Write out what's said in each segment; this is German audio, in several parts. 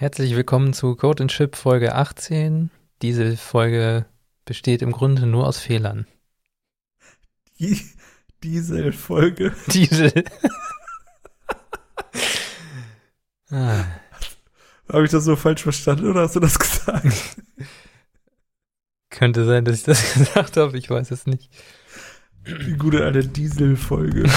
Herzlich willkommen zu Code and Chip Folge 18. Diese Folge besteht im Grunde nur aus Fehlern. Die Diesel-Folge. Diesel. ah, Habe ich das so falsch verstanden oder hast du das gesagt? könnte sein, dass ich das gesagt habe, ich weiß es nicht. Die gute alte Diesel-Folge.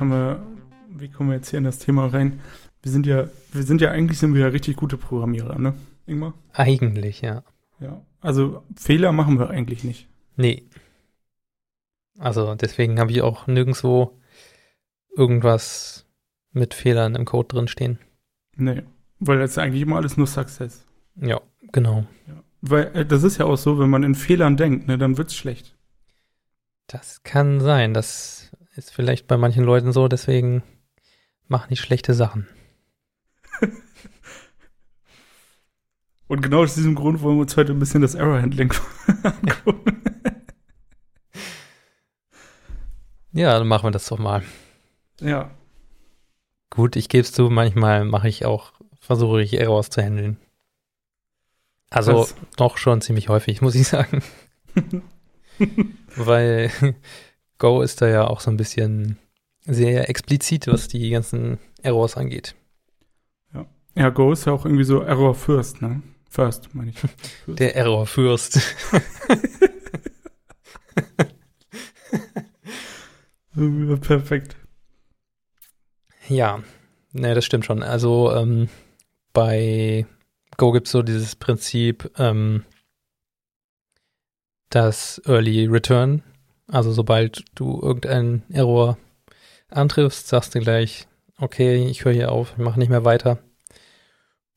Haben wir, wie kommen wir jetzt hier in das Thema rein? Wir sind ja, wir sind ja eigentlich sind wir ja richtig gute Programmierer, ne, Ingmar? Eigentlich, ja. Ja. Also Fehler machen wir eigentlich nicht. Nee. Also deswegen habe ich auch nirgendwo irgendwas mit Fehlern im Code drin stehen. Nee. Weil das ist eigentlich immer alles nur Success. Ja, genau. Ja. Weil äh, das ist ja auch so, wenn man in Fehlern denkt, ne, dann wird's schlecht. Das kann sein. Das ist vielleicht bei manchen Leuten so, deswegen machen die schlechte Sachen. Und genau aus diesem Grund wollen wir uns heute ein bisschen das Error Handling angucken. Ja, dann machen wir das doch mal. ja. Gut, ich gebe es zu, manchmal mache ich auch, versuche ich Errors zu handeln. Also Was? doch schon ziemlich häufig, muss ich sagen. Weil Go ist da ja auch so ein bisschen sehr explizit, was die ganzen Errors angeht. Ja, Go ist ja auch irgendwie so Error First, ne? First, meine ich. Der Errorfürst. Ja, Perfekt. Ja, ne, das stimmt schon. Also ähm, bei Go gibt es so dieses Prinzip, ähm, das Early Return. Also sobald du irgendeinen Error antriffst, sagst du gleich, okay, ich höre hier auf, ich mache nicht mehr weiter,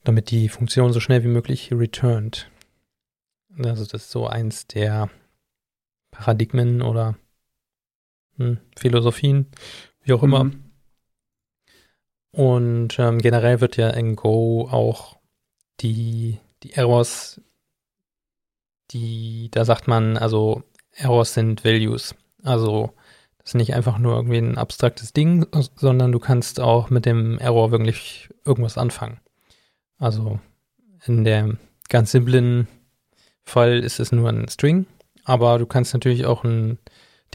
damit die Funktion so schnell wie möglich returnt. Also das ist so eins der Paradigmen oder hm, Philosophien, wie auch immer. Mhm. Und ähm, generell wird ja in Go auch die, die Errors, die, da sagt man, also Errors sind Values. Also das ist nicht einfach nur irgendwie ein abstraktes Ding, sondern du kannst auch mit dem Error wirklich irgendwas anfangen. Also in dem ganz simplen Fall ist es nur ein String, aber du kannst natürlich auch ein,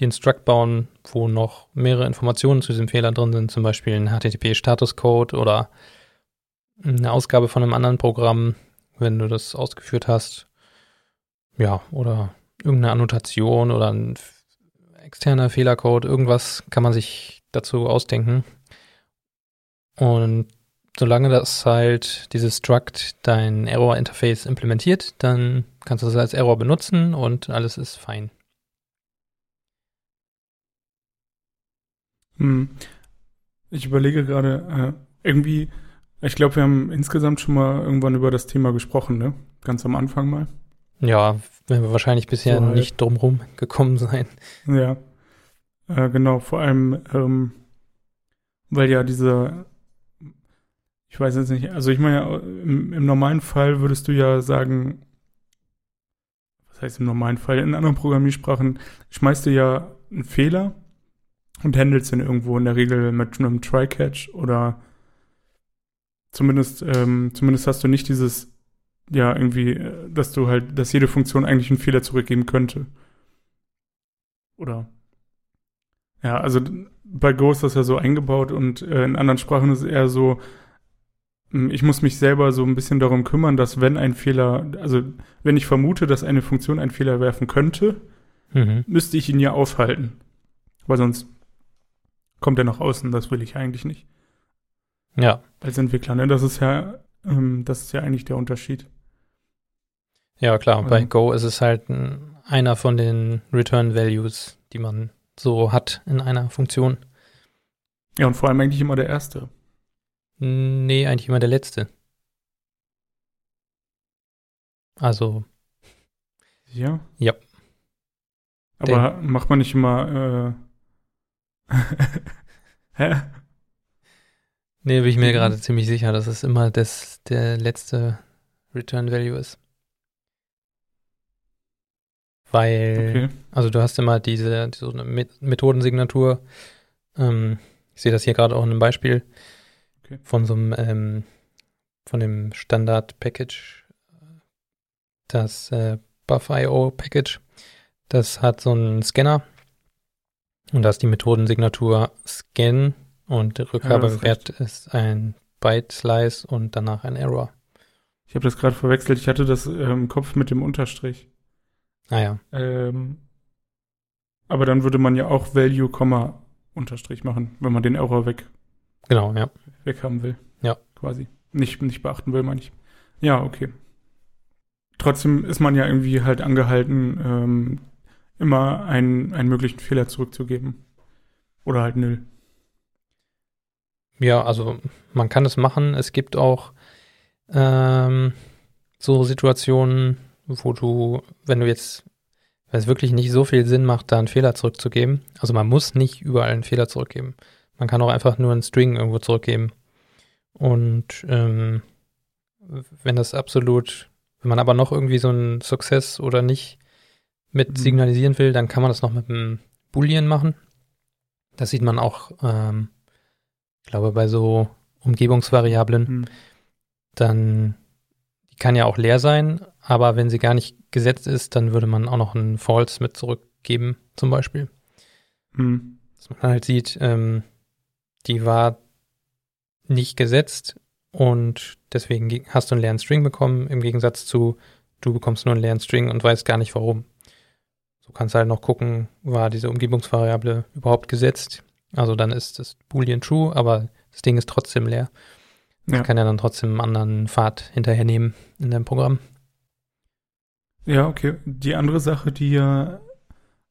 den Struct bauen, wo noch mehrere Informationen zu diesem Fehler drin sind, zum Beispiel ein HTTP-Statuscode oder eine Ausgabe von einem anderen Programm, wenn du das ausgeführt hast. Ja, oder irgendeine Annotation oder ein externer Fehlercode, irgendwas kann man sich dazu ausdenken. Und solange das halt dieses Struct dein Error-Interface implementiert, dann kannst du das als Error benutzen und alles ist fein. Hm. Ich überlege gerade, äh, irgendwie, ich glaube, wir haben insgesamt schon mal irgendwann über das Thema gesprochen, ne? Ganz am Anfang mal. Ja, werden wir wahrscheinlich bisher So halt. nicht drumrum gekommen sein. Ja. Äh, genau, vor allem, ähm, weil ja diese, ich weiß jetzt nicht, also ich meine, im, im normalen Fall würdest du ja sagen, was heißt im normalen Fall? In anderen Programmiersprachen schmeißt du ja einen Fehler und handelst den irgendwo in der Regel mit einem Try-Catch oder zumindest, ähm, zumindest hast du nicht dieses, ja, irgendwie, äh, dass du halt, dass jede Funktion eigentlich einen Fehler zurückgeben könnte. Oder ja, also bei Go ist das ja so eingebaut und äh, in anderen Sprachen ist es eher so, mh, ich muss mich selber so ein bisschen darum kümmern, dass wenn ein Fehler, also wenn ich vermute, dass eine Funktion einen Fehler werfen könnte, Mhm. müsste ich ihn ja aufhalten. Weil sonst kommt er nach außen, das will ich eigentlich nicht. Ja, Als Entwickler, ne? Das ist ja, ähm, das ist ja eigentlich der Unterschied. Ja klar. Bei Also- Go ist es halt ein, einer von den Return Values, die man so hat in einer Funktion. Ja, und vor allem eigentlich immer der erste. Nee, eigentlich immer der letzte. Also, Ja? Ja. Aber macht man nicht immer, äh, hä? Nee, bin ich mir Mhm. gerade ziemlich sicher, dass es immer das, der letzte Return Value ist. Weil, Okay. also du hast immer diese, Met- Methodensignatur. Ähm, ich sehe das hier gerade auch in einem Beispiel Okay. von so einem, ähm, von dem Standard-Package, das äh, Buff.io-Package. Das hat so einen Scanner und da ist die Methodensignatur Scan und der das ist Rückgabewert ist ein Byte-Slice und danach ein Error. Ich habe das gerade verwechselt. Ich hatte das im Kopf mit dem Unterstrich. Naja, Ähm, aber dann würde man ja auch Value, Komma, Unterstrich machen, wenn man den Error weg, genau, ja. weg haben will. Ja. Quasi. Nicht, nicht beachten will, meine ich. Ja, okay. Trotzdem ist man ja irgendwie halt angehalten, ähm, immer einen, einen möglichen Fehler zurückzugeben. Oder halt nil. Ja, also man kann es machen. Es gibt auch ähm, so Situationen, wo du, wenn du jetzt, wenn es wirklich nicht so viel Sinn macht, da einen Fehler zurückzugeben, also man muss nicht überall einen Fehler zurückgeben. Man kann auch einfach nur einen String irgendwo zurückgeben. Und ähm, wenn das absolut, wenn man aber noch irgendwie so einen Success oder nicht mit Mhm. signalisieren will, dann kann man das noch mit einem Boolean machen. Das sieht man auch, ähm, ich glaube, bei so Umgebungsvariablen Hm. dann die kann ja auch leer sein, aber wenn sie gar nicht gesetzt ist, dann würde man auch noch einen False mit zurückgeben, zum Beispiel. Hm. Dass man halt sieht, ähm, die war nicht gesetzt und deswegen ge- hast du einen leeren String bekommen, im Gegensatz zu, du bekommst nur einen leeren String und weißt gar nicht warum. So kannst du halt noch gucken, war diese Umgebungsvariable überhaupt gesetzt? Also dann ist das Boolean true, aber das Ding ist trotzdem leer. Das Ja. kann ja dann trotzdem einen anderen Pfad hinterher nehmen in deinem Programm. Ja, okay. Die andere Sache, die ja,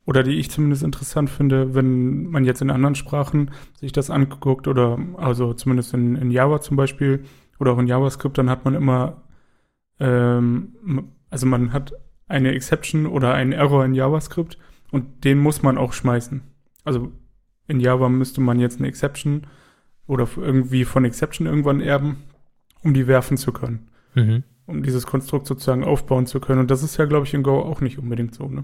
oder die ich zumindest interessant finde, wenn man jetzt in anderen Sprachen sich das anguckt, oder also zumindest in, in Java zum Beispiel, oder auch in JavaScript, dann hat man immer, ähm, also man hat eine Exception oder einen Error in JavaScript und den muss man auch schmeißen. Also in Java müsste man jetzt eine Exception oder irgendwie von Exception irgendwann erben, um die werfen zu können Mhm. Um dieses Konstrukt sozusagen aufbauen zu können. Und das ist ja, glaube ich, in Go auch nicht unbedingt so, ne?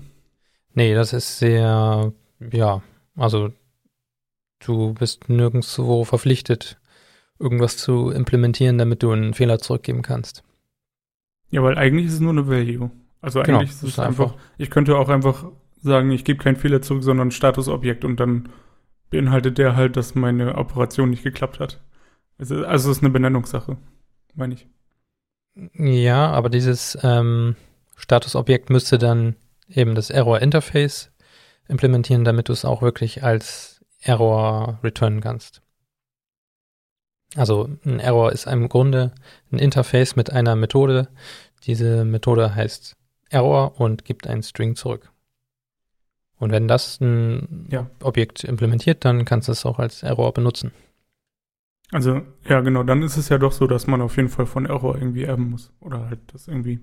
Nee, das ist sehr, ja, also du bist nirgendwo verpflichtet, irgendwas zu implementieren, damit du einen Fehler zurückgeben kannst. Ja, weil eigentlich ist es nur eine Value. Also Genau, eigentlich ist das es einfach, ich könnte auch einfach sagen, ich gebe keinen Fehler zurück, sondern ein Statusobjekt und dann beinhaltet der halt, dass meine Operation nicht geklappt hat. Also, also es ist eine Benennungssache, meine ich. Ja, aber dieses ähm, Statusobjekt müsste dann eben das Error-Interface implementieren, damit du es auch wirklich als Error returnen kannst. Also ein Error ist im Grunde ein Interface mit einer Methode. Diese Methode heißt Error und gibt einen String zurück. Und wenn das ein Ja. Objekt implementiert, dann kannst du es auch als Error benutzen. Also, ja, genau, dann ist es ja doch so, dass man auf jeden Fall von Error irgendwie erben muss. Oder halt das irgendwie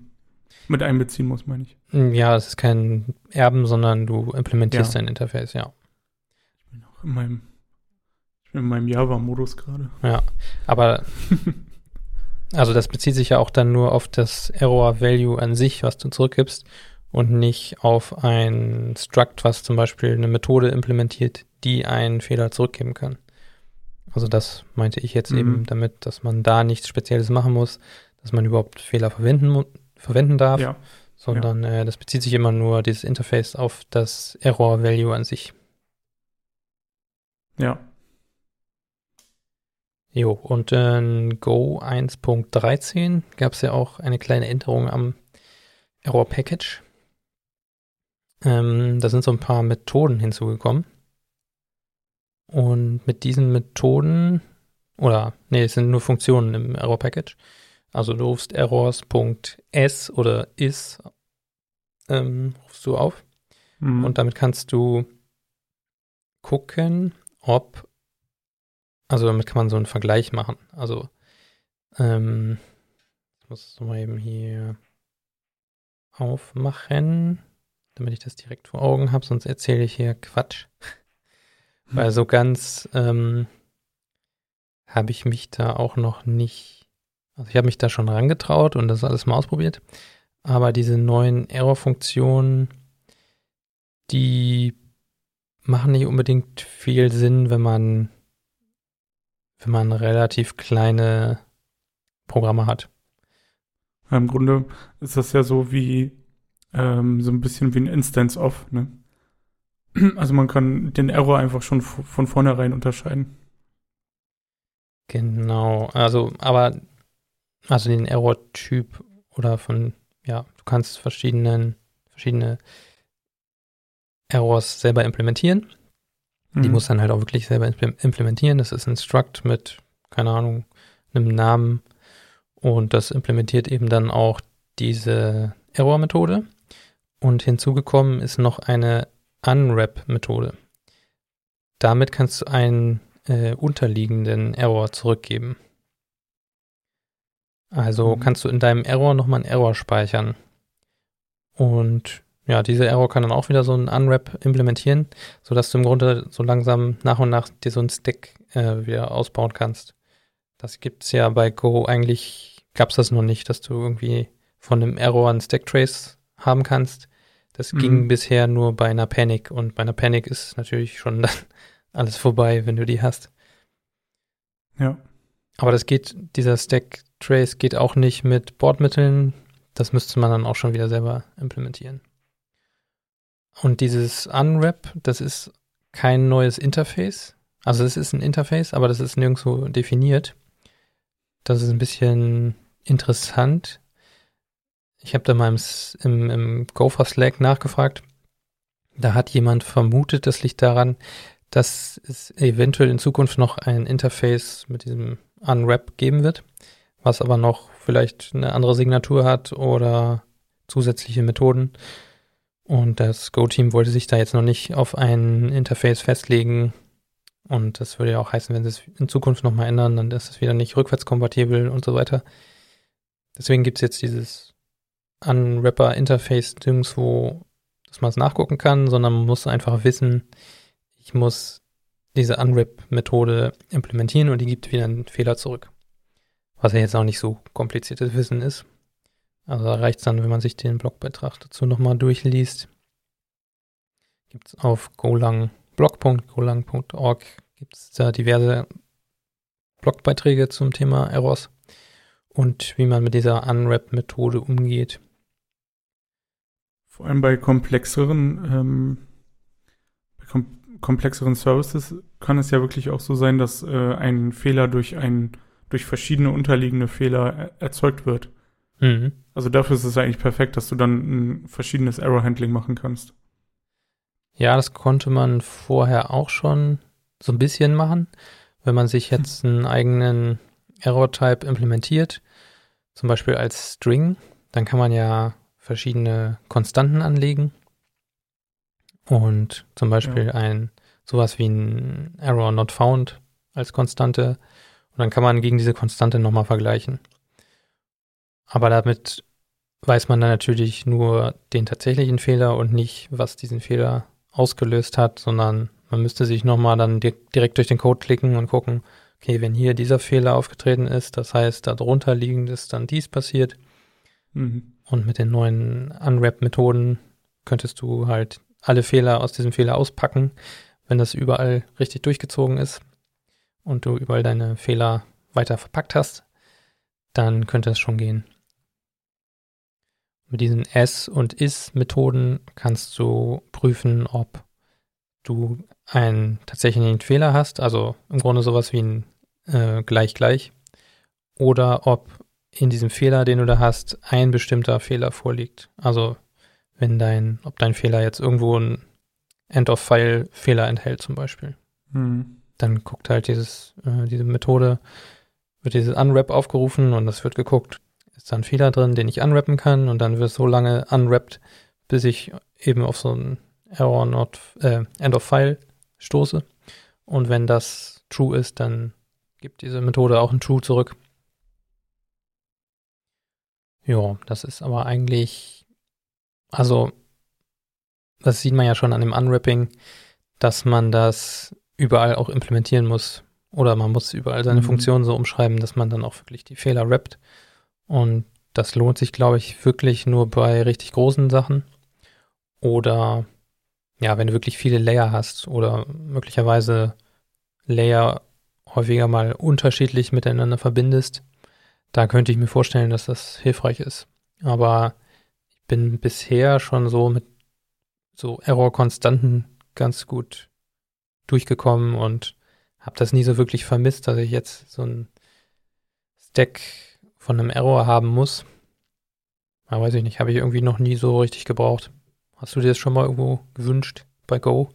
mit einbeziehen muss, meine ich. Ja, es ist kein Erben, sondern du implementierst Ja. ein Interface, ja. Ich bin auch in meinem, in meinem Java-Modus gerade. Ja, aber also das bezieht sich ja auch dann nur auf das Error Value an sich, was du zurückgibst und nicht auf ein Struct, was zum Beispiel eine Methode implementiert, die einen Fehler zurückgeben kann. Also das meinte ich jetzt Mhm. eben damit, dass man da nichts Spezielles machen muss, dass man überhaupt Fehler verwenden, verwenden darf, Ja, sondern äh, das bezieht sich immer nur dieses Interface auf das Error Value an sich. ja. Jo, und in Go 1.13 gab es ja auch eine kleine Änderung am Error Package. Ähm, da sind so ein paar Methoden hinzugekommen. Und mit diesen Methoden, oder nee, es sind nur Funktionen im Error Package. Also du rufst errors.s oder is, ähm, rufst du auf. Mhm. Und damit kannst du gucken, ob, also damit kann man so einen Vergleich machen. Also, ähm, ich muss es mal eben hier aufmachen, damit ich das direkt vor Augen habe, sonst erzähle ich hier Quatsch. Weil so ganz ähm, habe ich mich da auch noch nicht, also ich habe mich da schon rangetraut und das alles mal ausprobiert. Aber diese neuen Error-Funktionen, die machen nicht unbedingt viel Sinn, wenn man, wenn man relativ kleine Programme hat. Im Grunde ist das ja so wie ähm, so ein bisschen wie ein Instance of, ne? Also man kann den Error einfach schon von vornherein unterscheiden. Genau, also aber also den Error-Typ oder von, ja, du kannst verschiedenen, verschiedene Errors selber implementieren. Die mhm. muss dann halt auch wirklich selber implementieren. Das ist ein Struct mit, keine Ahnung, einem Namen und das implementiert eben dann auch diese Error-Methode. Und hinzugekommen ist noch eine Unwrap-Methode. Damit kannst du einen äh, unterliegenden Error zurückgeben. Also mhm. kannst du in deinem Error nochmal einen Error speichern. Und ja, dieser Error kann dann auch wieder so einen Unwrap implementieren, sodass du im Grunde so langsam nach und nach dir so einen Stack äh, wieder ausbauen kannst. Das gibt es ja bei Go eigentlich gab es das noch nicht, dass du irgendwie von einem Error einen Stack Trace haben kannst. Das mhm. ging bisher nur bei einer Panic und bei einer Panic ist natürlich schon dann alles vorbei, wenn du die hast. Ja. Aber das geht, dieser Stack Trace geht auch nicht mit Bordmitteln. Das müsste man dann auch schon wieder selber implementieren. Und dieses Unwrap, das ist kein neues Interface. Also es ist ein Interface, aber das ist nirgendwo definiert. Das ist ein bisschen interessant. Ich habe da mal im, im, im Gopher Slack nachgefragt. Da hat jemand vermutet, das liegt daran, dass es eventuell in Zukunft noch ein Interface mit diesem Unwrap geben wird, was aber noch vielleicht eine andere Signatur hat oder zusätzliche Methoden. Und das Go-Team wollte sich da jetzt noch nicht auf ein Interface festlegen, und das würde ja auch heißen, wenn sie es in Zukunft nochmal ändern, dann ist es wieder nicht rückwärtskompatibel und so weiter. Deswegen gibt es jetzt dieses Unwrapper-Interface nirgendwo, dass man es nachgucken kann, sondern man muss einfach wissen, ich muss diese Unwrap-Methode implementieren und die gibt wieder einen Fehler zurück. Was ja jetzt auch nicht so kompliziertes Wissen ist. Also da reicht es dann, wenn man sich den Blogbeitrag dazu nochmal durchliest. Gibt es auf Golang blog.golang.org gibt es da diverse Blogbeiträge zum Thema Errors und wie man mit dieser Unwrap-Methode umgeht. Vor allem bei komplexeren, ähm, bei kom komplexeren Services kann es ja wirklich auch so sein, dass äh, ein Fehler durch ein durch verschiedene unterliegende Fehler er erzeugt wird. Mhm. Also dafür ist es eigentlich perfekt, dass du dann ein verschiedenes Error-Handling machen kannst. Ja, das konnte man vorher auch schon so ein bisschen machen. Wenn man sich jetzt einen eigenen Error-Type implementiert, zum Beispiel als String, dann kann man ja verschiedene Konstanten anlegen. Und zum Beispiel ja. ein sowas wie ein Error not found als Konstante. Und dann kann man gegen diese Konstante nochmal vergleichen. Aber damit weiß man dann natürlich nur den tatsächlichen Fehler und nicht, was diesen Fehler ausgelöst hat, sondern man müsste sich nochmal dann direkt durch den Code klicken und gucken, okay, wenn hier dieser Fehler aufgetreten ist, das heißt, darunter liegend ist dann dies passiert. Mhm. Und mit den neuen Unwrap-Methoden könntest du halt alle Fehler aus diesem Fehler auspacken, wenn das überall richtig durchgezogen ist und du überall deine Fehler weiter verpackt hast, dann könnte es schon gehen. Mit diesen S- und Is-Methoden kannst du prüfen, ob du einen tatsächlichen Fehler hast, also im Grunde sowas wie ein äh, gleich gleich, oder ob in diesem Fehler, den du da hast, ein bestimmter Fehler vorliegt. Also wenn dein, ob dein Fehler jetzt irgendwo ein End-of-File-Fehler enthält zum Beispiel. Mhm. Dann guckt halt dieses, äh, diese Methode, wird dieses Unwrap aufgerufen und es wird geguckt, ist da ein Fehler drin, den ich unwrappen kann und dann wird es so lange unwrapped, bis ich eben auf so ein Error not äh, End of File stoße. Und wenn das true ist, dann gibt diese Methode auch ein true zurück. Ja, das ist aber eigentlich, also das sieht man ja schon an dem Unwrapping, dass man das überall auch implementieren muss. Oder man muss überall seine mhm. Funktionen so umschreiben, dass man dann auch wirklich die Fehler rappt. Und das lohnt sich, glaube ich, wirklich nur bei richtig großen Sachen. Oder ja, wenn du wirklich viele Layer hast oder möglicherweise Layer häufiger mal unterschiedlich miteinander verbindest, da könnte ich mir vorstellen, dass das hilfreich ist. Aber ich bin bisher schon so mit so Error-Konstanten ganz gut durchgekommen und habe das nie so wirklich vermisst, dass ich jetzt so ein Stack von einem Error haben muss. Aber weiß ich nicht, habe ich irgendwie noch nie so richtig gebraucht. Hast du dir das schon mal irgendwo gewünscht bei Go?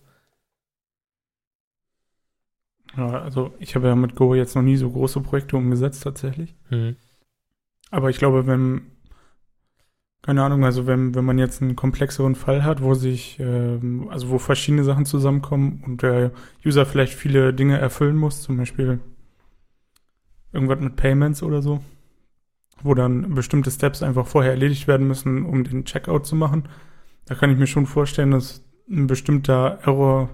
Ja, also ich habe ja mit Go jetzt noch nie so große Projekte umgesetzt tatsächlich. Mhm. Aber ich glaube, wenn, keine Ahnung, also wenn, wenn man jetzt einen komplexeren Fall hat, wo sich, ähm, also wo verschiedene Sachen zusammenkommen und der User vielleicht viele Dinge erfüllen muss, zum Beispiel irgendwas mit Payments oder so, wo dann bestimmte Steps einfach vorher erledigt werden müssen, um den Checkout zu machen, da kann ich mir schon vorstellen, dass ein bestimmter Error,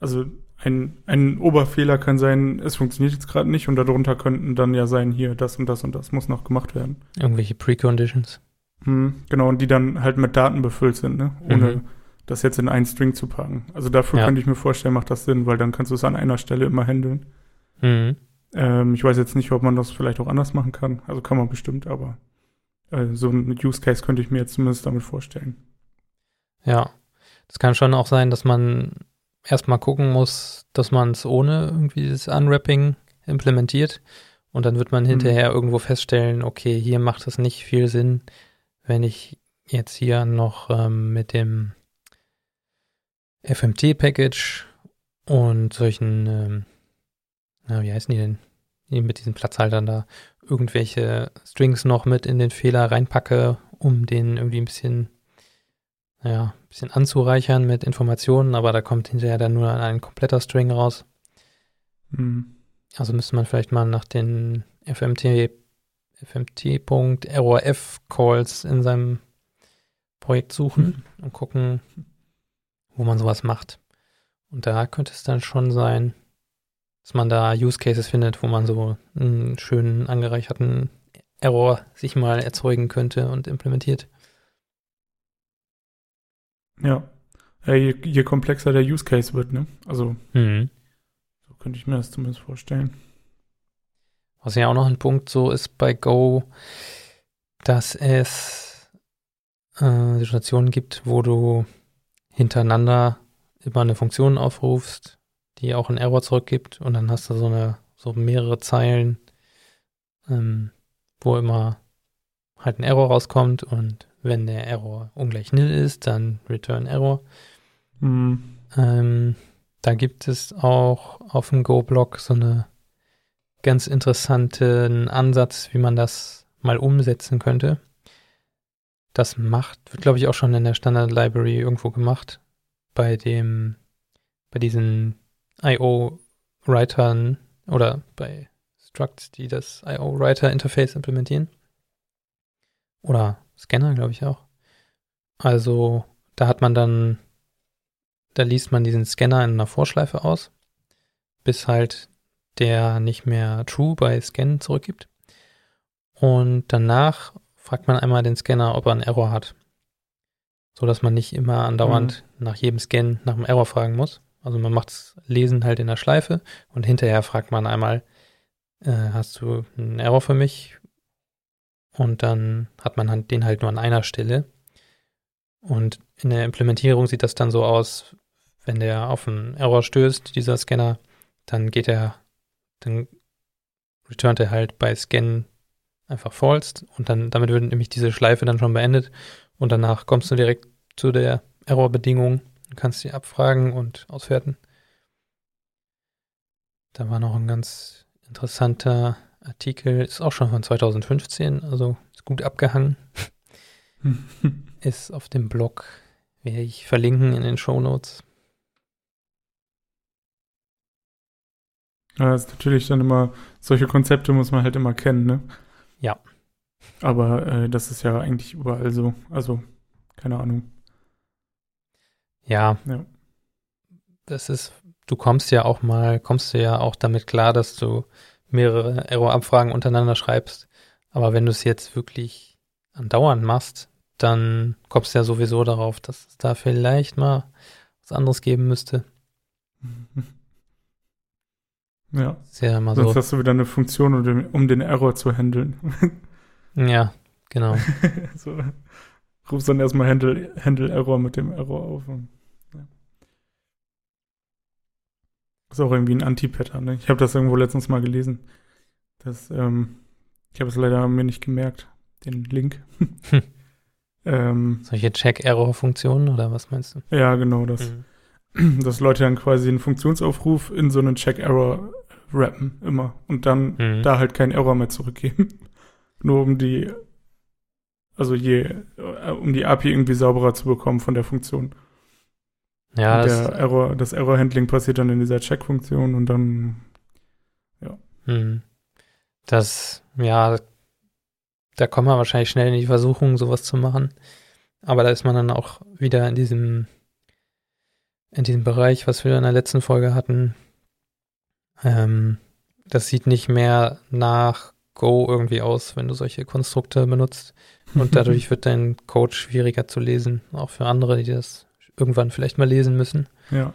also ein, ein Oberfehler kann sein, es funktioniert jetzt gerade nicht und darunter könnten dann ja sein, hier, das und das und das muss noch gemacht werden. Irgendwelche Preconditions. Hm, genau, und die dann halt mit Daten befüllt sind, ne? ohne mhm. das jetzt in einen String zu packen. Also dafür ja. könnte ich mir vorstellen, macht das Sinn, weil dann kannst du es an einer Stelle immer handeln. Mhm. Ähm, ich weiß jetzt nicht, ob man das vielleicht auch anders machen kann. Also kann man bestimmt, aber äh, so ein Use Case könnte ich mir jetzt zumindest damit vorstellen. Ja, das kann schon auch sein, dass man erstmal gucken muss, dass man es ohne irgendwie das Unwrapping implementiert. Und dann wird man mhm. hinterher irgendwo feststellen, okay, hier macht es nicht viel Sinn, wenn ich jetzt hier noch ähm, mit dem FMT-Package und solchen, ähm, na, wie heißen die denn? Mit diesen Platzhaltern da irgendwelche Strings noch mit in den Fehler reinpacke, um den irgendwie ein bisschen ja, ein bisschen anzureichern mit Informationen, aber da kommt hinterher dann nur ein kompletter String raus. Mhm. Also müsste man vielleicht mal nach den FMT, FMT.ROF-Calls in seinem Projekt suchen mhm. und gucken, wo man sowas macht. Und da könnte es dann schon sein, dass man da Use Cases findet, wo man so einen schönen angereicherten Error sich mal erzeugen könnte und implementiert. Ja. ja je, je, komplexer der Use Case wird, ne? Also, mhm. so könnte ich mir das zumindest vorstellen. Was ja auch noch ein Punkt so ist bei Go, dass es äh, Situationen gibt, wo du hintereinander immer eine Funktion aufrufst, die auch einen Error zurückgibt und dann hast du so eine, so mehrere Zeilen, ähm, wo immer halt ein Error rauskommt und wenn der Error ungleich nil ist, dann Return Error. Mhm. Ähm, da gibt es auch auf dem Go-Blog so einen ganz interessanten Ansatz, wie man das mal umsetzen könnte. Das macht, wird glaube ich auch schon in der Standard Library irgendwo gemacht. Bei dem, bei diesen IO-Writern oder bei Structs, die das IO-Writer-Interface implementieren. Oder Scanner, glaube ich auch. Also da hat man dann, da liest man diesen Scanner in einer Vorschleife aus, bis halt der nicht mehr True bei Scan zurückgibt. Und danach fragt man einmal den Scanner, ob er einen Error hat. So dass man nicht immer andauernd mhm. nach jedem Scan nach einem Error fragen muss. Also man macht das Lesen halt in der Schleife und hinterher fragt man einmal, äh, hast du einen Error für mich? Und dann hat man den halt nur an einer Stelle. Und in der Implementierung sieht das dann so aus, wenn der auf einen Error stößt, dieser Scanner, dann geht er, dann returnt er halt bei Scan einfach false und dann damit wird nämlich diese Schleife dann schon beendet und danach kommst du direkt zu der Error-Bedingung und kannst sie abfragen und auswerten. Da war noch ein ganz interessanter Artikel ist auch schon von 2015, also ist gut abgehangen. ist auf dem Blog, werde ich verlinken in den Show Notes. Ja, ist natürlich dann immer, solche Konzepte muss man halt immer kennen, ne? Ja. Aber äh, das ist ja eigentlich überall so. Also, keine Ahnung. Ja. Ja. Das ist, du kommst ja auch mal, kommst du ja auch damit klar, dass du mehrere Error-Abfragen untereinander schreibst. Aber wenn du es jetzt wirklich andauernd machst, dann kommst du ja sowieso darauf, dass es da vielleicht mal was anderes geben müsste. Ja. Ist ja Sonst so. hast du wieder eine Funktion, um den, um den Error zu handeln. Ja, genau. so, rufst dann erstmal Handle, Handle mit dem Error auf. Und, ja. Ist auch irgendwie ein Anti-Pattern. Ne? Ich habe das irgendwo letztens mal gelesen. Das, ähm, ich habe es leider mir nicht gemerkt, den Link. Hm. ähm, Solche Check-Error-Funktionen oder was meinst du? ja, genau, das. Mhm. dass Leute dann quasi einen Funktionsaufruf in so einen Check-Error rappen immer und dann Mhm. da halt keinen Error mehr zurückgeben. Nur um die, also je, äh, um die API irgendwie sauberer zu bekommen von der Funktion. Ja, das, Error, das Error-Handling passiert dann in dieser Check-Funktion und dann, Mhm. Das, ja, da kommt man wahrscheinlich schnell in die Versuchung, sowas zu machen. Aber da ist man dann auch wieder in diesem, in diesem Bereich, was wir in der letzten Folge hatten. Ähm, das sieht nicht mehr nach Go irgendwie aus, wenn du solche Konstrukte benutzt. Und dadurch wird dein Code schwieriger zu lesen, auch für andere, die das irgendwann vielleicht mal lesen müssen. ja,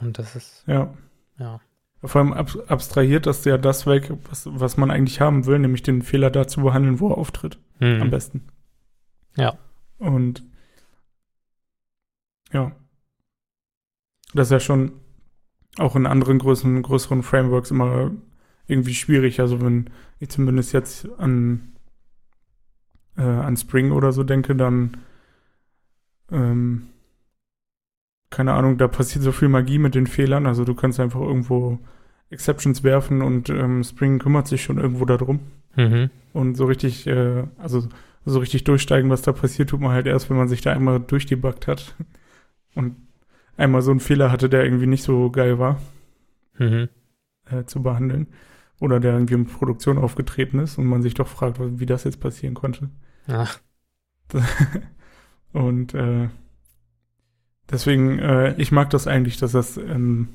Und das ist, ja. ja. Vor allem ab abstrahiert das ja das weg, was, was man eigentlich haben will, nämlich den Fehler da zu behandeln, wo er auftritt. Mhm. am besten. Ja. Und ja. Das ist ja schon auch in anderen größeren, größeren Frameworks immer irgendwie schwierig. Also wenn ich zumindest jetzt an, äh, an Spring oder so denke, dann ähm, keine Ahnung, da passiert so viel Magie mit den Fehlern. Also du kannst einfach irgendwo Exceptions werfen und ähm, Spring kümmert sich schon irgendwo darum. Mhm. Und so richtig, äh, also so richtig durchsteigen, was da passiert, tut man halt erst, wenn man sich da einmal durchdebuggt hat und einmal so einen Fehler hatte, der irgendwie nicht so geil war Mhm. äh, zu behandeln. Oder der irgendwie in Produktion aufgetreten ist und man sich doch fragt, wie das jetzt passieren konnte. Ach, Und äh, deswegen, äh, ich mag das eigentlich, dass das, ähm,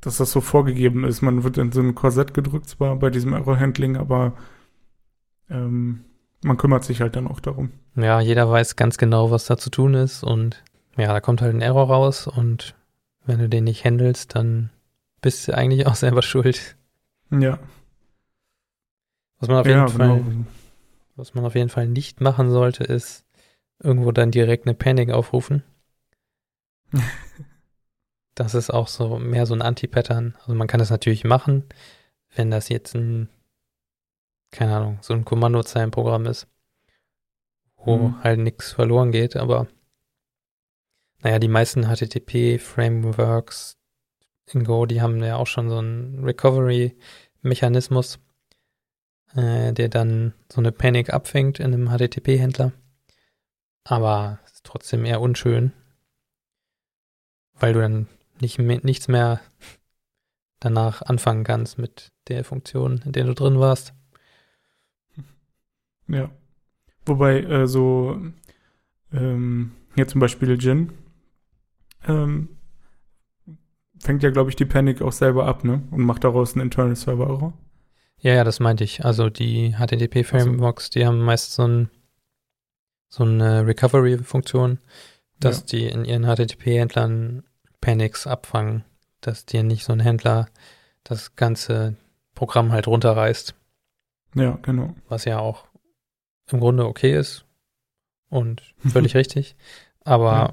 dass das so vorgegeben ist. Man wird in so ein Korsett gedrückt, zwar bei diesem Error-Handling, aber ähm, man kümmert sich halt dann auch darum. Ja, jeder weiß ganz genau, was da zu tun ist und ja, da kommt halt ein Error raus und wenn du den nicht handelst, dann bist du eigentlich auch selber schuld. Ja, Was man auf jeden ja, Fall, genau. was man auf jeden Fall nicht machen sollte, ist irgendwo dann direkt eine Panic aufrufen. Das ist auch so mehr so ein Anti-Pattern. Also man kann das natürlich machen, wenn das jetzt ein, keine Ahnung, so ein Kommandozeilenprogramm ist, wo Mhm. halt nichts verloren geht, aber naja, die meisten HTTP-Frameworks in Go, die haben ja auch schon so einen Recovery-Mechanismus, äh, der dann so eine Panic abfängt in einem HTTP-Händler. Aber ist trotzdem eher unschön, weil du dann nicht mehr, nichts mehr danach anfangen kannst mit der Funktion, in der du drin warst. Ja. Wobei, äh, so, ähm, hier zum Beispiel Jin, ähm, fängt ja, glaube ich, die Panic auch selber ab, ne? Und macht daraus einen Internal Server Error. Ja, ja, das meinte ich. Also die HTTP-Frameworks, die haben meist so, ein, so eine Recovery-Funktion, dass Ja. die in ihren HTTP-Händlern Panics abfangen, dass dir nicht so ein Händler das ganze Programm halt runterreißt, Ja, genau. was ja auch im Grunde okay ist und völlig richtig. Aber Ja.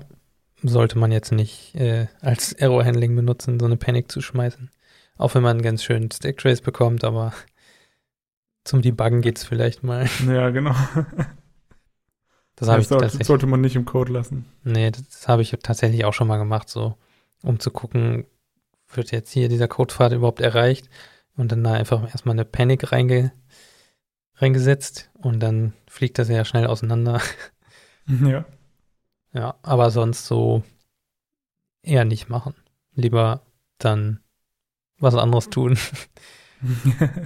sollte man jetzt nicht äh, als Error-Handling benutzen, so eine Panic zu schmeißen. Auch wenn man einen ganz schönen Stack-Trace bekommt, aber zum Debuggen geht's vielleicht mal. Ja, genau. Das habe Das ich sollte, tatsächlich. sollte man nicht im Code lassen. Nee, das habe ich tatsächlich auch schon mal gemacht, so um zu gucken, wird jetzt hier dieser Codepfad überhaupt erreicht und dann da einfach erstmal eine Panic reinge reingesetzt und dann fliegt das ja schnell auseinander. Ja. Ja, aber sonst so eher nicht machen. Lieber dann was anderes tun.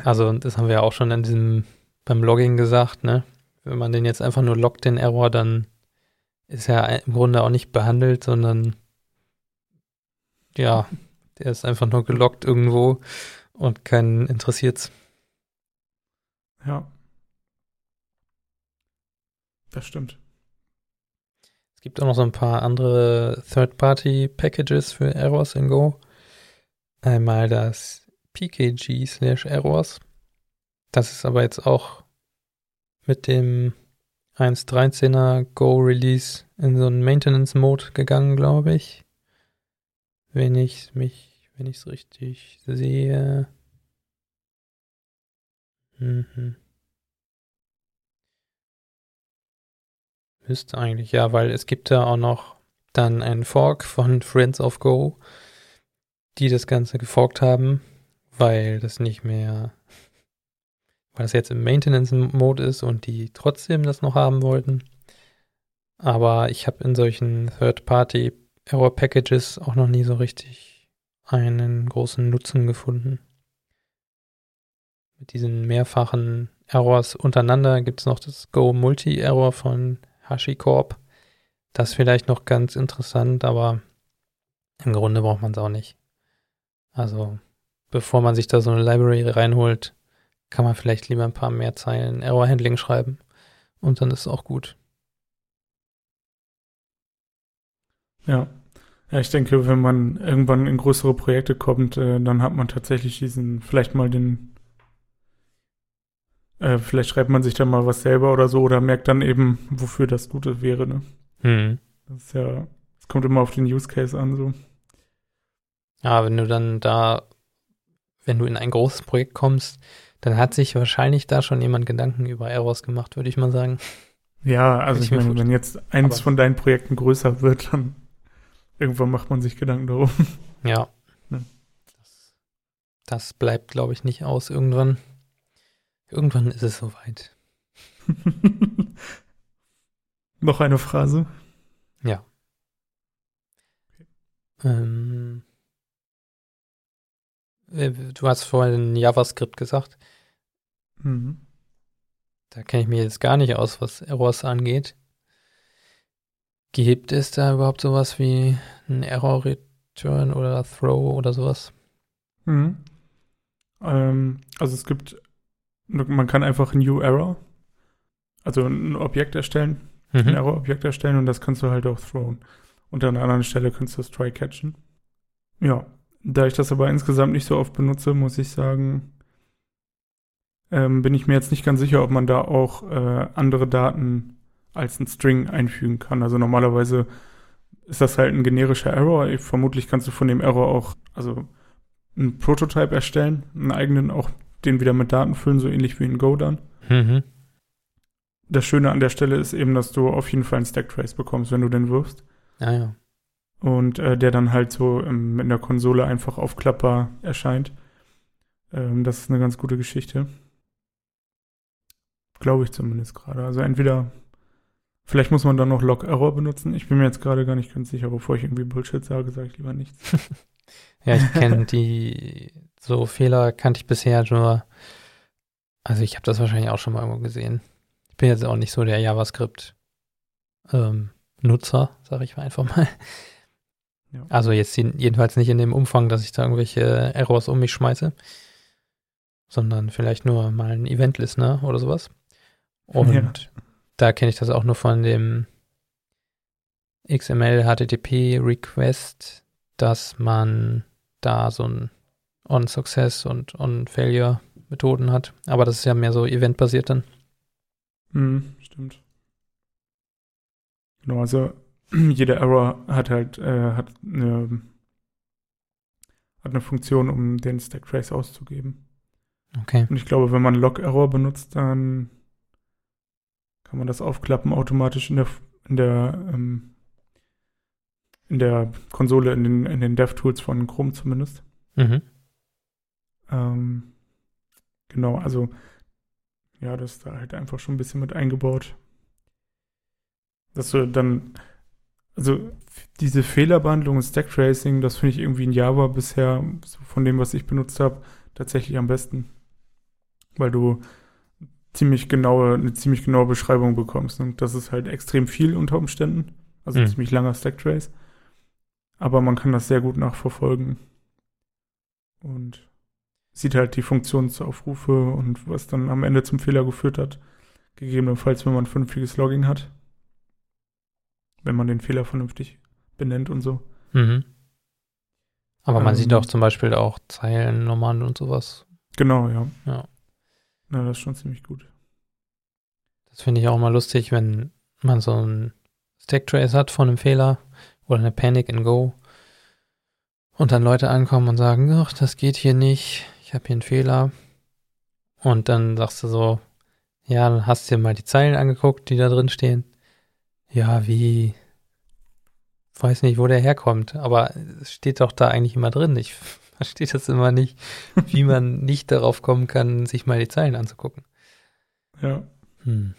Also, das haben wir ja auch schon in diesem, beim Logging gesagt, ne? Wenn man den jetzt einfach nur loggt, den Error, dann ist ja im Grunde auch nicht behandelt, sondern ja, der ist einfach nur gelockt irgendwo und keinen interessiert's. Ja. Das stimmt. Es gibt auch noch so ein paar andere Third-Party-Packages für Errors in Go. Einmal das PKG slash Errors. Das ist aber jetzt auch mit dem 1.13er Go Release in so einen Maintenance Mode gegangen, glaube ich. Wenn ich mich, wenn ich es richtig sehe. Mhm. Müsste eigentlich, ja, weil es gibt da auch noch dann einen Fork von Friends of Go, die das Ganze geforkt haben, weil das nicht mehr, weil es jetzt im Maintenance-Mode ist und die trotzdem das noch haben wollten. Aber ich habe in solchen Third-Party-Error-Packages auch noch nie so richtig einen großen Nutzen gefunden. Mit diesen mehrfachen Errors untereinander gibt es noch das Go Multi-Error von HashiCorp. Das ist vielleicht noch ganz interessant, aber im Grunde braucht man es auch nicht. Also, bevor man sich da so eine Library reinholt, kann man vielleicht lieber ein paar mehr Zeilen Error Handling schreiben und dann ist es auch gut. Ja. Ja, ich denke, wenn man irgendwann in größere Projekte kommt, äh, dann hat man tatsächlich diesen, vielleicht mal den, äh, vielleicht schreibt man sich dann mal was selber oder so oder merkt dann eben, wofür das Gute wäre, ne? Hm. Das ist ja, es kommt immer auf den Use Case an, so. Ja, wenn du dann da, wenn du in ein großes Projekt kommst, dann hat sich wahrscheinlich da schon jemand Gedanken über Errors gemacht, würde ich mal sagen. Ja, also ich, ich meine, wenn jetzt eins Aber von deinen Projekten größer wird, dann irgendwann macht man sich Gedanken darum. Ja. ja. Das, das bleibt, glaube ich, nicht aus irgendwann. Irgendwann ist es soweit. Noch eine Phrase? Ja. Ähm, äh, du hast vorhin JavaScript gesagt. Mhm. Da kenne ich mich jetzt gar nicht aus, was Errors angeht. Gibt es da überhaupt sowas wie ein Error Return oder Throw oder sowas? Mhm. Ähm, also es gibt, man kann einfach New Error, also ein Objekt erstellen, mhm. ein Error-Objekt erstellen und das kannst du halt auch throwen. Und an einer anderen Stelle kannst du try catchen. Ja, da ich das aber insgesamt nicht so oft benutze, muss ich sagen, ähm, bin ich mir jetzt nicht ganz sicher, ob man da auch äh, andere Daten als ein String einfügen kann. Also normalerweise ist das halt ein generischer Error. Ich, vermutlich kannst du von dem Error auch, also einen Prototype erstellen, einen eigenen, auch den wieder mit Daten füllen, so ähnlich wie in Go dann. Mhm. Das Schöne an der Stelle ist eben, dass du auf jeden Fall einen Stack Trace bekommst, wenn du den wirfst. Ah ja und äh, der dann halt so im, in der Konsole einfach aufklappbar erscheint. Ähm, das ist eine ganz gute Geschichte. Glaube ich zumindest gerade. Also entweder, vielleicht muss man dann noch Log-Error benutzen. Ich bin mir jetzt gerade gar nicht ganz sicher, bevor ich irgendwie Bullshit sage, sage ich lieber nichts. ja, ich kenne die, so Fehler kannte ich bisher nur, also ich habe das wahrscheinlich auch schon mal irgendwo gesehen. Ich bin jetzt auch nicht so der JavaScript ähm, Nutzer, sage ich einfach mal. Ja. Also jetzt jedenfalls nicht in dem Umfang, dass ich da irgendwelche Errors um mich schmeiße, sondern vielleicht nur mal ein Event-Listener oder sowas. Und ja. Da kenne ich das auch nur von dem XML HTTP Request, dass man da so ein On-Success und On-Failure-Methoden hat. Aber das ist ja mehr so eventbasiert dann. Hm, stimmt. Genau, also jeder Error hat halt äh, hat eine, hat eine Funktion, um den Stack Trace auszugeben. Okay. Und ich glaube, wenn man Log-Error benutzt, dann kann man das aufklappen automatisch in der in der ähm, in der Konsole, in den, in den DevTools von Chrome zumindest. Mhm. Ähm, genau, also ja, das ist da halt einfach schon ein bisschen mit eingebaut. Dass du dann also diese Fehlerbehandlung und Stack Tracing, das finde ich irgendwie in Java bisher, so von dem, was ich benutzt habe, tatsächlich am besten. Weil du ziemlich genaue, eine ziemlich genaue Beschreibung bekommst. Und das ist halt extrem viel unter Umständen. Also Mhm. ziemlich langer Stacktrace. Aber man kann das sehr gut nachverfolgen. Und sieht halt die Funktionsaufrufe und was dann am Ende zum Fehler geführt hat. Gegebenenfalls, wenn man vernünftiges Logging hat. Wenn man den Fehler vernünftig benennt und so. Mhm. Aber man Ähm. sieht auch zum Beispiel auch Zeilennummern und sowas. Genau, ja. Ja. Na, das ist schon ziemlich gut. Das finde ich auch mal lustig, wenn man so ein Stacktrace hat von einem Fehler oder eine Panic in Go und dann Leute ankommen und sagen, ach, das geht hier nicht, ich habe hier einen Fehler. Und dann sagst du so, ja, hast du dir mal die Zeilen angeguckt, die da drin stehen. Ja, wie? Weiß nicht, wo der herkommt, aber es steht doch da eigentlich immer drin. Ich verstehe das immer nicht, wie man nicht darauf kommen kann, sich mal die Zeilen anzugucken. Ja. Hm.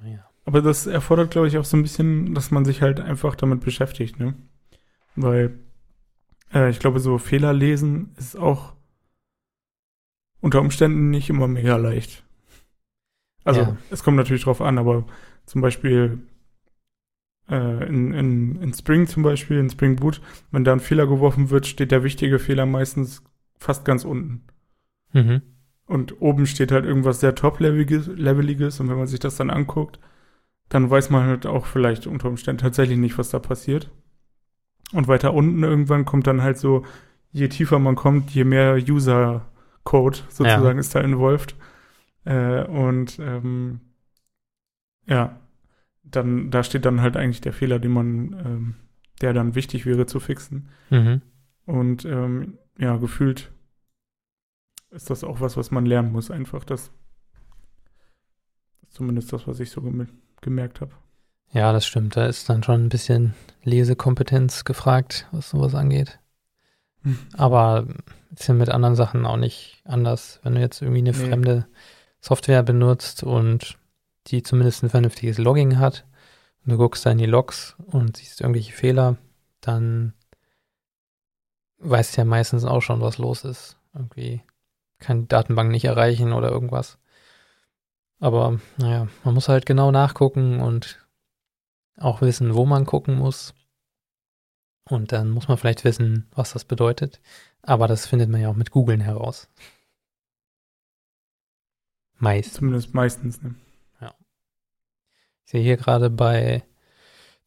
Naja. Aber das erfordert, glaube ich, auch so ein bisschen, dass man sich halt einfach damit beschäftigt, ne? Weil äh, ich glaube, so Fehler lesen ist auch unter Umständen nicht immer mega leicht. Also Ja. es kommt natürlich drauf an, aber zum Beispiel äh, in, in, in Spring zum Beispiel, in Spring Boot, wenn da ein Fehler geworfen wird, steht der wichtige Fehler meistens fast ganz unten. Mhm. Und oben steht halt irgendwas sehr top-leveliges leveliges, und wenn man sich das dann anguckt, dann weiß man halt auch vielleicht unter Umständen tatsächlich nicht, was da passiert. Und weiter unten irgendwann kommt dann halt so, je tiefer man kommt, je mehr User-Code sozusagen ist da involved. Äh, und ähm, ja, dann, da steht dann halt eigentlich der Fehler, den man, ähm, der dann wichtig wäre zu fixen. Mhm. Und ähm, ja, gefühlt ist das auch was, was man lernen muss, einfach. Das ist zumindest das, was ich so gem gemerkt habe. Ja, das stimmt. Da ist dann schon ein bisschen Lesekompetenz gefragt, was sowas angeht. Hm. Aber ist ja mit anderen Sachen auch nicht anders. Wenn du jetzt irgendwie eine Nee. fremde Software benutzt und die zumindest ein vernünftiges Logging hat und du guckst da in die Logs und siehst irgendwelche Fehler, dann weißt du ja meistens auch schon, was los ist. Irgendwie kann die Datenbank nicht erreichen oder irgendwas. Aber naja, man muss halt genau nachgucken und auch wissen, wo man gucken muss. Und dann muss man vielleicht wissen, was das bedeutet. Aber das findet man ja auch mit Googlen heraus. Meist. Zumindest meistens. Ne? Ich sehe hier gerade bei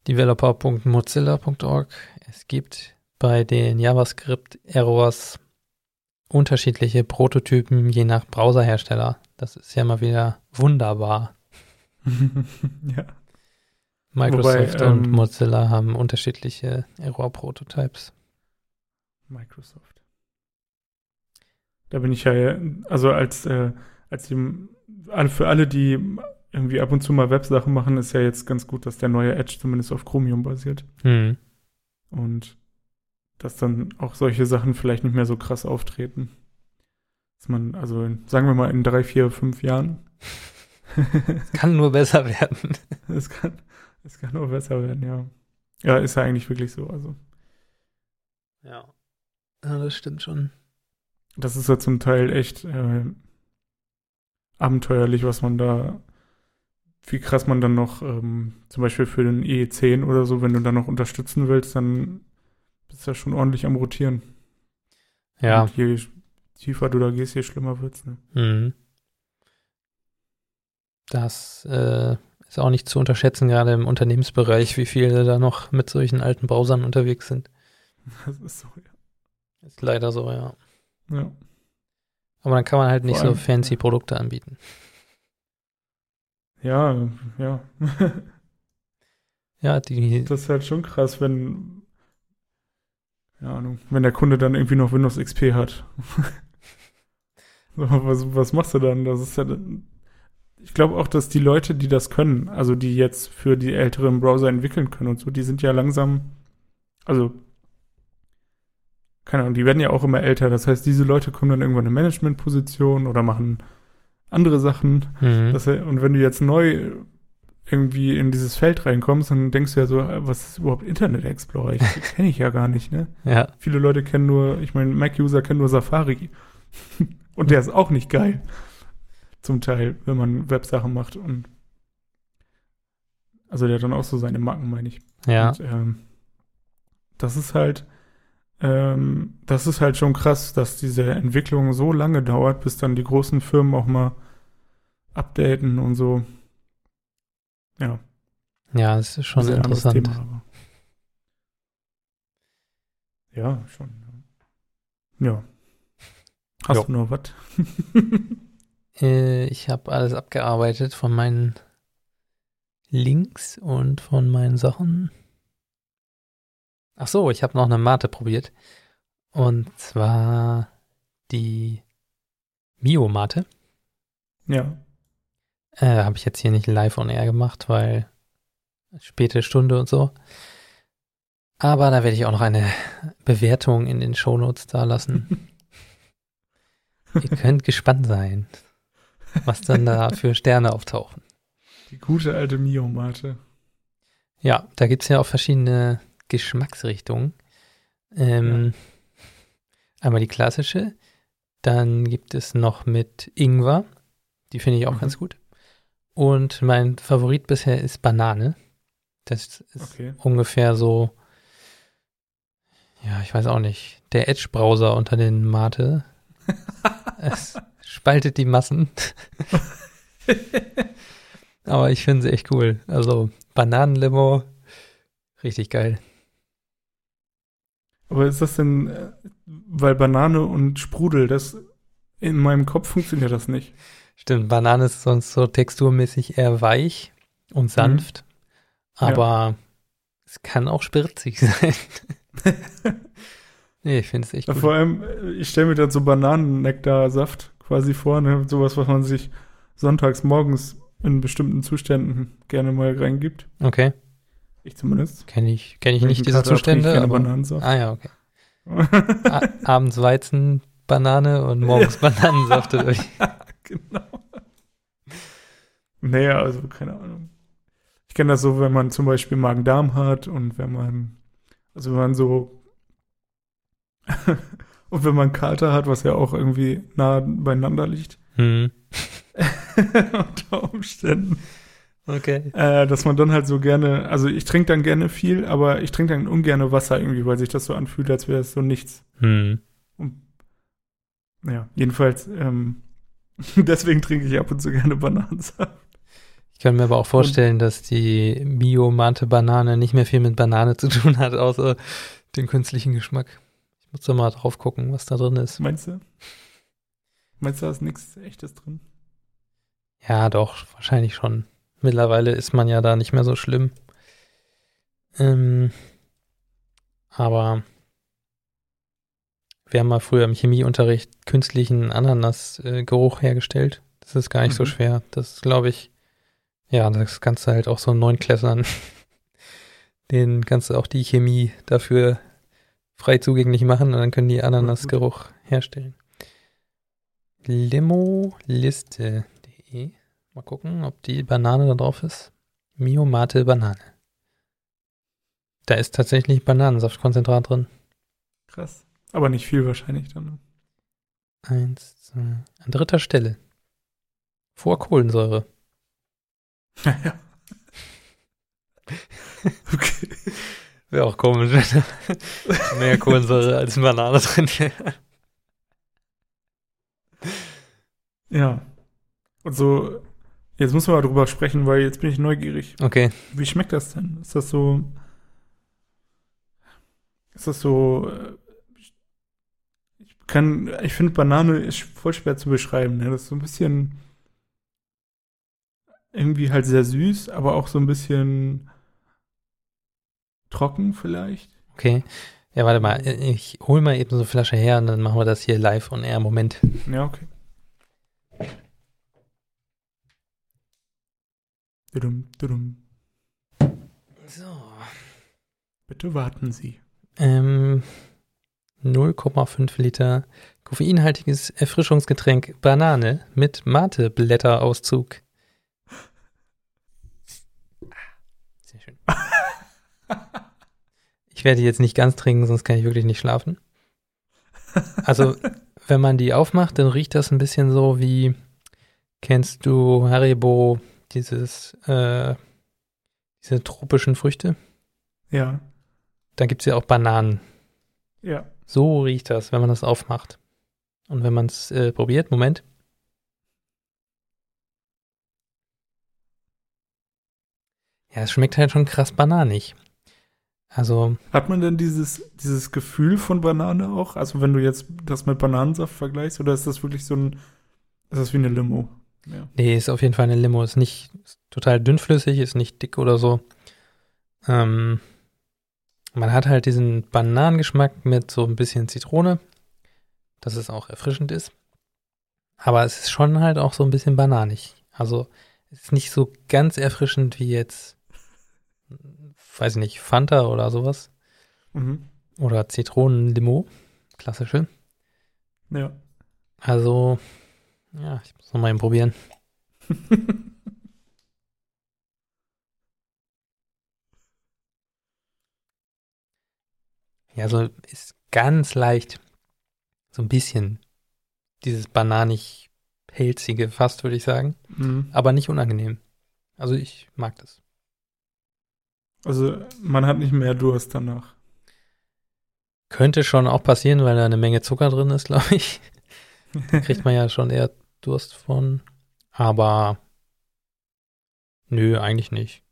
developer.mozilla.org, es gibt bei den JavaScript-Errors unterschiedliche Prototypen je nach Browserhersteller. Das ist ja mal wieder wunderbar. ja. Microsoft Wobei, und ähm, Mozilla haben unterschiedliche Error-Prototypes. Microsoft. Da bin ich ja, also als, äh, als die, für alle, die irgendwie ab und zu mal Websachen machen, ist ja jetzt ganz gut, dass der neue Edge zumindest auf Chromium basiert. Hm. Und dass dann auch solche Sachen vielleicht nicht mehr so krass auftreten. Dass man, also in, sagen wir mal in drei, vier, fünf Jahren, Kann nur besser werden. es kann, es kann nur besser werden, ja. Ja, ist ja eigentlich wirklich so. Also, Ja. Ja, das stimmt schon. das ist ja zum Teil echt äh, abenteuerlich, was man da, wie krass man dann noch, ähm, zum Beispiel für den E10 oder so, wenn du dann noch unterstützen willst, dann bist du ja schon ordentlich am Rotieren. Ja. Und je tiefer du da gehst, je schlimmer wird's, ne? Mhm. Das äh, ist auch nicht zu unterschätzen, gerade im Unternehmensbereich, wie viele da noch mit solchen alten Browsern unterwegs sind. Das ist so, Ist leider so, ja. ja. ja. Aber dann kann man halt nicht Vor so allem- fancy Produkte anbieten. Ja, ja. Ja, die, Das ist halt schon krass, wenn, Ahnung, wenn der Kunde dann irgendwie noch Windows XP hat. So, was, was machst du dann? Das ist ja, ich glaube auch, dass die Leute, die das können, also die jetzt für die älteren Browser entwickeln können und so, die sind ja langsam, also, keine Ahnung, die werden ja auch immer älter. Das heißt, diese Leute kommen dann irgendwann in Managementposition oder machen andere Sachen. mhm. Das, und wenn du jetzt neu irgendwie in dieses Feld reinkommst, dann denkst du ja so, äh, was ist überhaupt Internet Explorer? Ich kenne ich ja gar nicht, ne? ja, Viele Leute kennen nur, ich meine, Mac-User kennen nur Safari. und der ist auch nicht geil. Zum Teil, wenn man Websachen macht. Und Also der hat dann auch so seine Marken, meine ich. Ja. Und, ähm, das ist halt, ähm, das ist halt schon krass, dass diese Entwicklung so lange dauert, bis dann die großen Firmen auch mal updaten und so. Ja, Ja, das ist schon sehr anderes interessant. Thema, aber. Ja, schon. Ja. Hast Jo. du noch was? Äh, ich habe alles abgearbeitet von meinen Links und von meinen Sachen. Ach so, ich habe noch eine Mate probiert. Und zwar die Mio-Mate. Ja. Äh, habe ich jetzt hier nicht live on air gemacht, weil späte Stunde und so. Aber da werde ich auch noch eine Bewertung in den Shownotes da lassen. Ihr könnt gespannt sein, was dann da für Sterne auftauchen. Die gute alte Mio-Mate. Ja, da gibt es ja auch verschiedene Geschmacksrichtungen. Ähm, Einmal die klassische, dann gibt es noch mit Ingwer, die finde ich auch Mhm. ganz gut. Und mein Favorit bisher ist Banane. Das ist Okay. ungefähr so, ja, ich weiß auch nicht, der Edge-Browser unter den Mate. es spaltet die Massen. Aber ich finde sie echt cool. Also Bananenlimo, richtig geil. Aber ist das denn, äh, weil Banane und Sprudel, das in meinem Kopf funktioniert das nicht. Stimmt, Banane ist sonst so texturmäßig eher weich und sanft. Ja. Aber es kann auch spritzig sein. nee, ich finde es echt Ja, gut. Vor allem, äh, ich stelle mir dann so Bananennektarsaft quasi vor, ne? sowas, was man sich sonntags morgens in bestimmten Zuständen gerne mal reingibt. Okay, Ich zumindest. kenne ich, kenn ich nicht diese Kater trinke ich Zustände. gerne Aber, Bananensaft. ah ja, okay. Abends Weizen, Banane und morgens Bananensaft. genau. Naja, also keine Ahnung. Ich kenne das so, wenn man zum Beispiel Magen-Darm hat und wenn man, also wenn man so, und wenn man Kater hat, was ja auch irgendwie nah beieinander liegt, hm. unter Umständen, Okay. äh, dass man dann halt so gerne, also ich trinke dann gerne viel, aber ich trinke dann ungerne Wasser irgendwie, weil sich das so anfühlt, als wäre es so nichts. Hm. Ja, jedenfalls, ähm, deswegen trinke ich ab und zu gerne Bananensaft. Ich kann mir aber auch vorstellen, dass die Bio-Mate Banane nicht mehr viel mit Banane zu tun hat, außer den künstlichen Geschmack. Ich muss da mal drauf gucken, was da drin ist. Meinst du? Meinst du, da ist nichts echtes drin? Ja, doch, wahrscheinlich schon. Mittlerweile ist man ja da nicht mehr so schlimm. Ähm, aber wir haben mal früher im Chemieunterricht künstlichen Ananasgeruch hergestellt. Das ist gar nicht so Mhm. schwer. Das ist, glaube ich, ja, das kannst du halt auch so Neunklässlern, den kannst du auch die Chemie dafür frei zugänglich machen und dann können die Ananasgeruch herstellen. Limoliste.de Mal gucken, ob die Banane da drauf ist. Mio Mate Banane. Da ist tatsächlich Bananensaftkonzentrat drin. Krass. Aber nicht viel wahrscheinlich dann. ne? Eins, zwei, an dritter Stelle. Vor Kohlensäure. ja. okay. Wäre auch komisch, wenn mehr Kohlensäure als Banane drin wäre. Ja. Und so, jetzt müssen wir mal drüber sprechen, weil jetzt bin ich neugierig. Okay. Wie schmeckt das denn? Ist das so. Ist das so. äh, Ich kann. Ich finde, Banane ist voll schwer zu beschreiben. Ne? Das ist so ein bisschen. Irgendwie halt sehr süß, aber auch so ein bisschen. Trocken vielleicht. Okay. Ja, warte mal. Ich hole mal eben so eine Flasche her und dann machen wir das hier live on air. Moment. Ja, okay. So. Bitte warten Sie. Ähm, 0,5 Liter koffeinhaltiges Erfrischungsgetränk Banane mit Mate-Blätterauszug. Sehr schön. Ich werde die jetzt nicht ganz trinken, sonst kann ich wirklich nicht schlafen. Also, wenn man die aufmacht, dann riecht das ein bisschen so wie, kennst du Haribo, dieses, äh, diese tropischen Früchte. Ja. Da gibt es ja auch Bananen. Ja. So riecht das, wenn man das aufmacht. Und wenn man es äh, probiert, Moment. Ja, es schmeckt halt schon krass bananig. Also, Hat man denn dieses, dieses Gefühl von Banane auch? Also wenn du jetzt das mit Bananensaft vergleichst, oder ist das wirklich so ein, ist das wie eine Limo? Ja. nee, ist auf jeden Fall eine Limo. Ist nicht ist total dünnflüssig, ist nicht dick oder so. Ähm, man hat halt diesen Bananengeschmack mit so ein bisschen Zitrone, dass es auch erfrischend ist. Aber es ist schon halt auch so ein bisschen bananig. Also, es ist nicht so ganz erfrischend wie jetzt, weiß ich nicht, Fanta oder sowas. Mhm. Oder Zitronenlimo, klassische. Ja. Also, ja, ich muss noch mal eben probieren. Ja, so ist ganz leicht so ein bisschen dieses bananig-pelzige fast, würde ich sagen. Mhm. Aber nicht unangenehm. Also ich mag das. Also man hat nicht mehr Durst danach. Könnte schon auch passieren, weil da eine Menge Zucker drin ist, glaube ich. Da kriegt man ja schon eher Durst von. Aber nö, eigentlich nicht.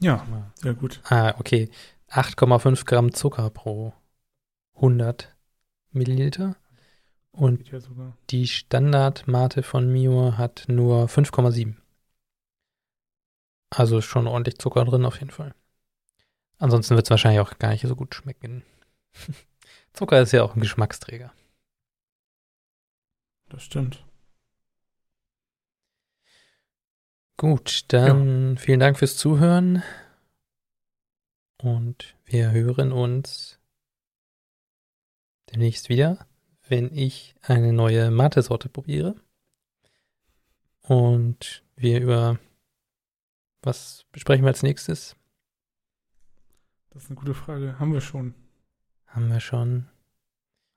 Ja, sehr gut. Ah, okay. 8,5 Gramm Zucker pro 100 Milliliter. Und ja die Standardmate von Mio hat nur 5,7. Also schon ordentlich Zucker drin auf jeden Fall. Ansonsten wird es wahrscheinlich auch gar nicht so gut schmecken. Zucker ist ja auch ein Geschmacksträger. Das stimmt. Gut, dann vielen Dank fürs Zuhören. Und wir hören uns demnächst wieder, wenn ich eine neue Mate-Sorte probiere. Und wir über was besprechen wir als nächstes? Das ist eine gute Frage. Haben wir schon. Haben wir schon.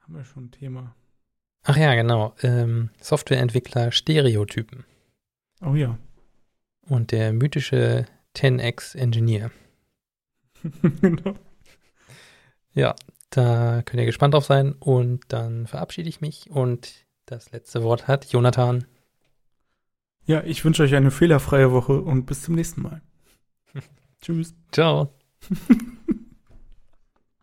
Haben wir schon ein Thema. Ach ja, genau. Ähm, Softwareentwickler Stereotypen Oh ja. und der mythische 10x Engineer. genau. Ja, da könnt ihr gespannt drauf sein. Und dann verabschiede ich mich. Und das letzte Wort hat Jonathan. Ja, ich wünsche euch eine fehlerfreie Woche und bis zum nächsten Mal. Tschüss. Ciao.